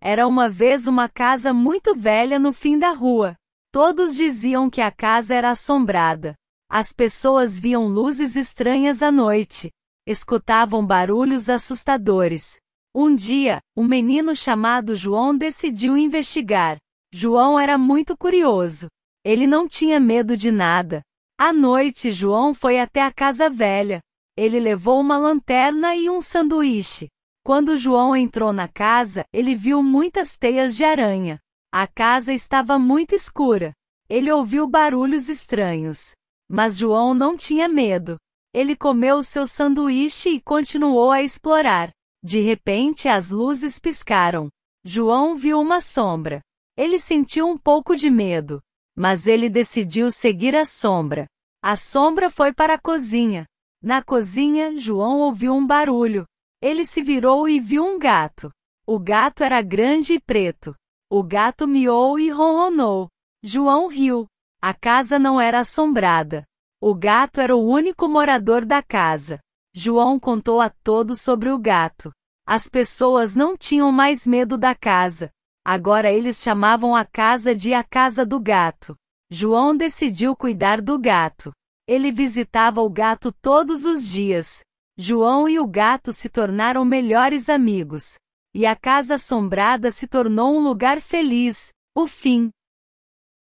Era uma vez uma casa muito velha no fim da rua. Todos diziam que a casa era assombrada. As pessoas viam luzes estranhas à noite. Escutavam barulhos assustadores. Um dia, um menino chamado João decidiu investigar. João era muito curioso. Ele não tinha medo de nada. À noite, João foi até a casa velha. Ele levou uma lanterna e um sanduíche. Quando João entrou na casa, ele viu muitas teias de aranha. A casa estava muito escura. Ele ouviu barulhos estranhos. Mas João não tinha medo. Ele comeu seu sanduíche e continuou a explorar. De repente as luzes piscaram. João viu uma sombra. Ele sentiu um pouco de medo. Mas ele decidiu seguir a sombra. A sombra foi para a cozinha. Na cozinha, João ouviu um barulho. Ele se virou e viu um gato. O gato era grande e preto. O gato miou e ronronou. João riu. A casa não era assombrada. O gato era o único morador da casa. João contou a todos sobre o gato. As pessoas não tinham mais medo da casa. Agora eles chamavam a casa de a casa do gato. João decidiu cuidar do gato. Ele visitava o gato todos os dias. João e o gato se tornaram melhores amigos. E a casa assombrada se tornou um lugar feliz. O fim.